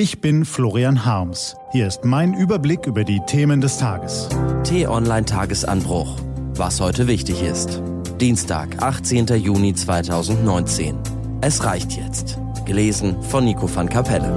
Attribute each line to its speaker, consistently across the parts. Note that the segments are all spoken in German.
Speaker 1: Ich bin Florian Harms. Hier ist mein Überblick über die Themen des Tages.
Speaker 2: T-Online Tagesanbruch. Was heute wichtig ist. Dienstag, 18. Juni 2019. Es reicht jetzt. Gelesen von Nico van Kapelle.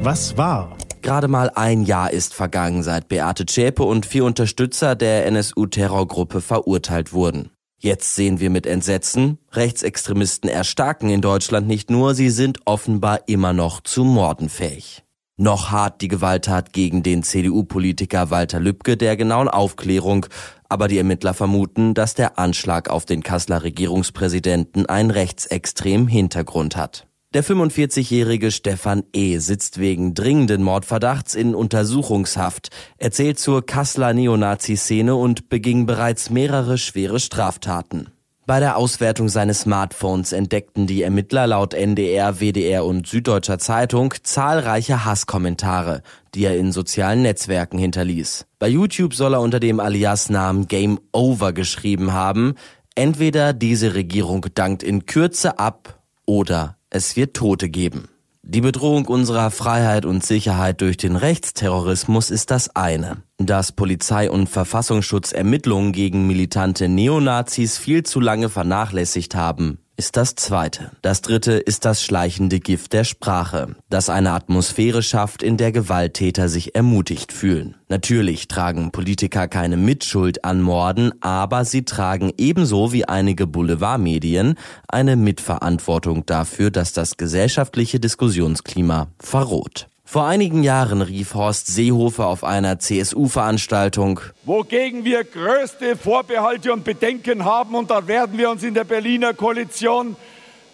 Speaker 1: Was war?
Speaker 2: Gerade mal ein Jahr ist vergangen, seit Beate Zschäpe und vier Unterstützer der NSU-Terrorgruppe verurteilt wurden. Jetzt sehen wir mit Entsetzen, Rechtsextremisten erstarken in Deutschland nicht nur, sie sind offenbar immer noch zu Morden fähig. Noch hart die Gewalttat gegen den CDU-Politiker Walter Lübcke der genauen Aufklärung, aber die Ermittler vermuten, dass der Anschlag auf den Kasseler Regierungspräsidenten einen rechtsextremen Hintergrund hat. Der 45-jährige Stefan E. sitzt wegen dringenden Mordverdachts in Untersuchungshaft, erzählt zur Kasseler Neonazi-Szene und beging bereits mehrere schwere Straftaten. Bei der Auswertung seines Smartphones entdeckten die Ermittler laut NDR, WDR und Süddeutscher Zeitung zahlreiche Hasskommentare, die er in sozialen Netzwerken hinterließ. Bei YouTube soll er unter dem Alias-Namen Game Over geschrieben haben, entweder diese Regierung dankt in Kürze ab oder es wird Tote geben. Die Bedrohung unserer Freiheit und Sicherheit durch den Rechtsterrorismus ist das eine. Dass Polizei und Verfassungsschutz Ermittlungen gegen militante Neonazis viel zu lange vernachlässigt haben, ist das zweite. Das dritte ist das schleichende Gift der Sprache, das eine Atmosphäre schafft, in der Gewalttäter sich ermutigt fühlen. Natürlich tragen Politiker keine Mitschuld an Morden, aber sie tragen ebenso wie einige Boulevardmedien eine Mitverantwortung dafür, dass das gesellschaftliche Diskussionsklima verroht. Vor einigen Jahren rief Horst Seehofer auf einer CSU-Veranstaltung,
Speaker 3: wogegen wir größte Vorbehalte und Bedenken haben, und da werden wir uns in der Berliner Koalition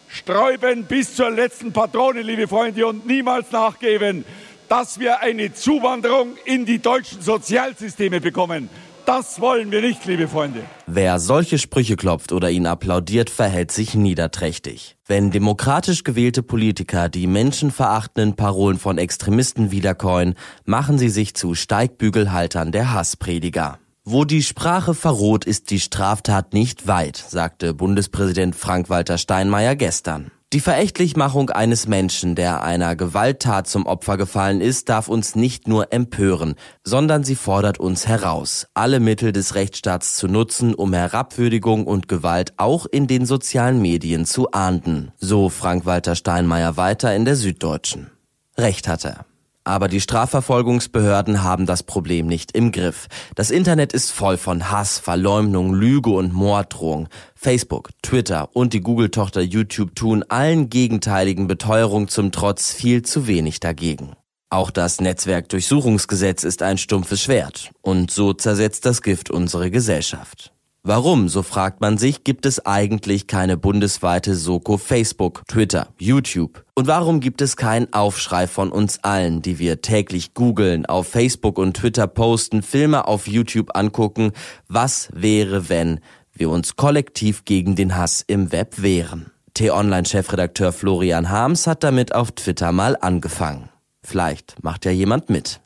Speaker 3: sträuben bis zur letzten Patrone, liebe Freunde, und niemals nachgeben, dass wir eine Zuwanderung in die deutschen Sozialsysteme bekommen. Das wollen wir nicht, liebe Freunde.
Speaker 2: Wer solche Sprüche klopft oder ihn applaudiert, verhält sich niederträchtig. Wenn demokratisch gewählte Politiker die menschenverachtenden Parolen von Extremisten wiederkäuen, machen sie sich zu Steigbügelhaltern der Hassprediger. Wo die Sprache verroht, ist die Straftat nicht weit, sagte Bundespräsident Frank-Walter Steinmeier gestern. Die Verächtlichmachung eines Menschen, der einer Gewalttat zum Opfer gefallen ist, darf uns nicht nur empören, sondern sie fordert uns heraus, alle Mittel des Rechtsstaats zu nutzen, um Herabwürdigung und Gewalt auch in den sozialen Medien zu ahnden. So Frank-Walter Steinmeier weiter in der Süddeutschen. Recht hat er. Aber die Strafverfolgungsbehörden haben das Problem nicht im Griff. Das Internet ist voll von Hass, Verleumdung, Lüge und Morddrohung. Facebook, Twitter und die Google-Tochter YouTube tun allen gegenteiligen Beteuerungen zum Trotz viel zu wenig dagegen. Auch das Netzwerkdurchsuchungsgesetz ist ein stumpfes Schwert. Und so zersetzt das Gift unsere Gesellschaft. Warum, so fragt man sich, gibt es eigentlich keine bundesweite Soko Facebook, Twitter, YouTube? Und warum gibt es keinen Aufschrei von uns allen, die wir täglich googeln, auf Facebook und Twitter posten, Filme auf YouTube angucken? Was wäre, wenn wir uns kollektiv gegen den Hass im Web wehren? T-Online-Chefredakteur Florian Harms hat damit auf Twitter mal angefangen. Vielleicht macht ja jemand mit.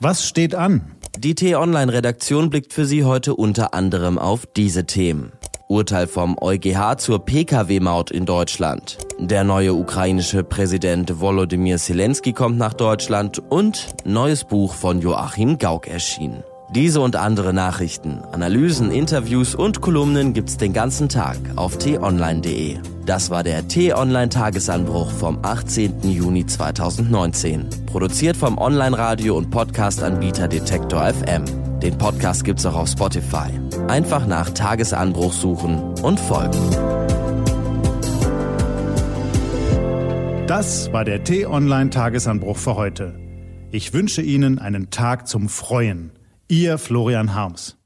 Speaker 1: Was steht an?
Speaker 2: Die T-Online-Redaktion blickt für Sie heute unter anderem auf diese Themen. Urteil vom EuGH zur Pkw-Maut in Deutschland. Der neue ukrainische Präsident Volodymyr Zelensky kommt nach Deutschland und neues Buch von Joachim Gauck erschienen. Diese und andere Nachrichten, Analysen, Interviews und Kolumnen gibt's den ganzen Tag auf t-online.de. Das war der T-Online Tagesanbruch vom 18. Juni 2019. Produziert vom Online-Radio und Podcast-Anbieter Detektor FM. Den Podcast gibt's auch auf Spotify. Einfach nach Tagesanbruch suchen und folgen.
Speaker 1: Das war der T-Online Tagesanbruch für heute. Ich wünsche Ihnen einen Tag zum Freuen. Ihr Florian Harms.